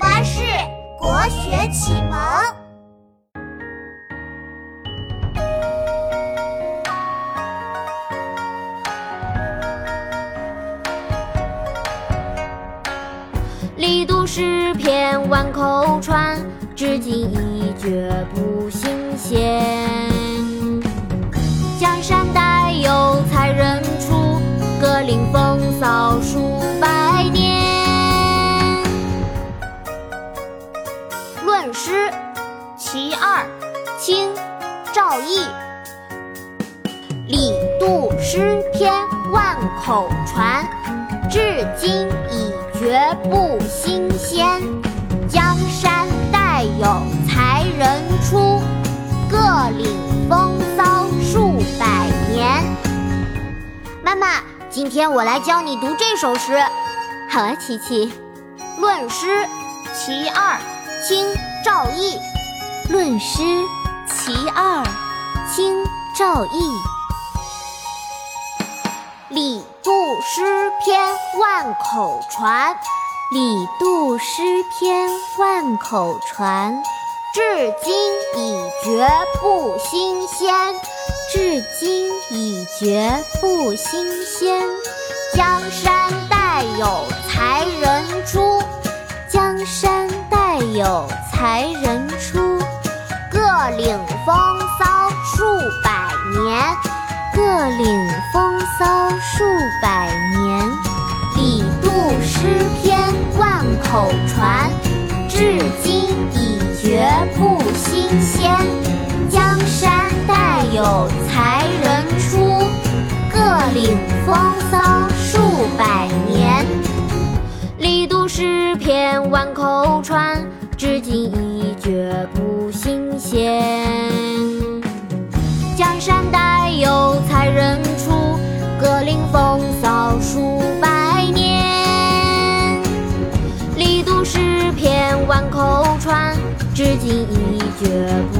巴士国学启蒙。力读诗篇万口传，至今一绝不新鲜。江山代清赵翼。李杜诗篇万口传，至今已绝不新鲜。江山代有才人出，各领风骚数百年。妈妈，今天我来教你读这首诗。好啊，琪琪。论诗其二，清赵翼。论诗其二，清赵翼。李杜诗篇万口传，李杜诗篇万口传，至今已绝不新鲜。至今已绝不新鲜。江山代有才人出，江山代有才人出，各领各领风骚数百年。李杜诗篇万口传，至今已绝不新鲜。江山代有才人出，各领风骚数百年。李杜诗篇万口传，至今已绝不新鲜。你已绝不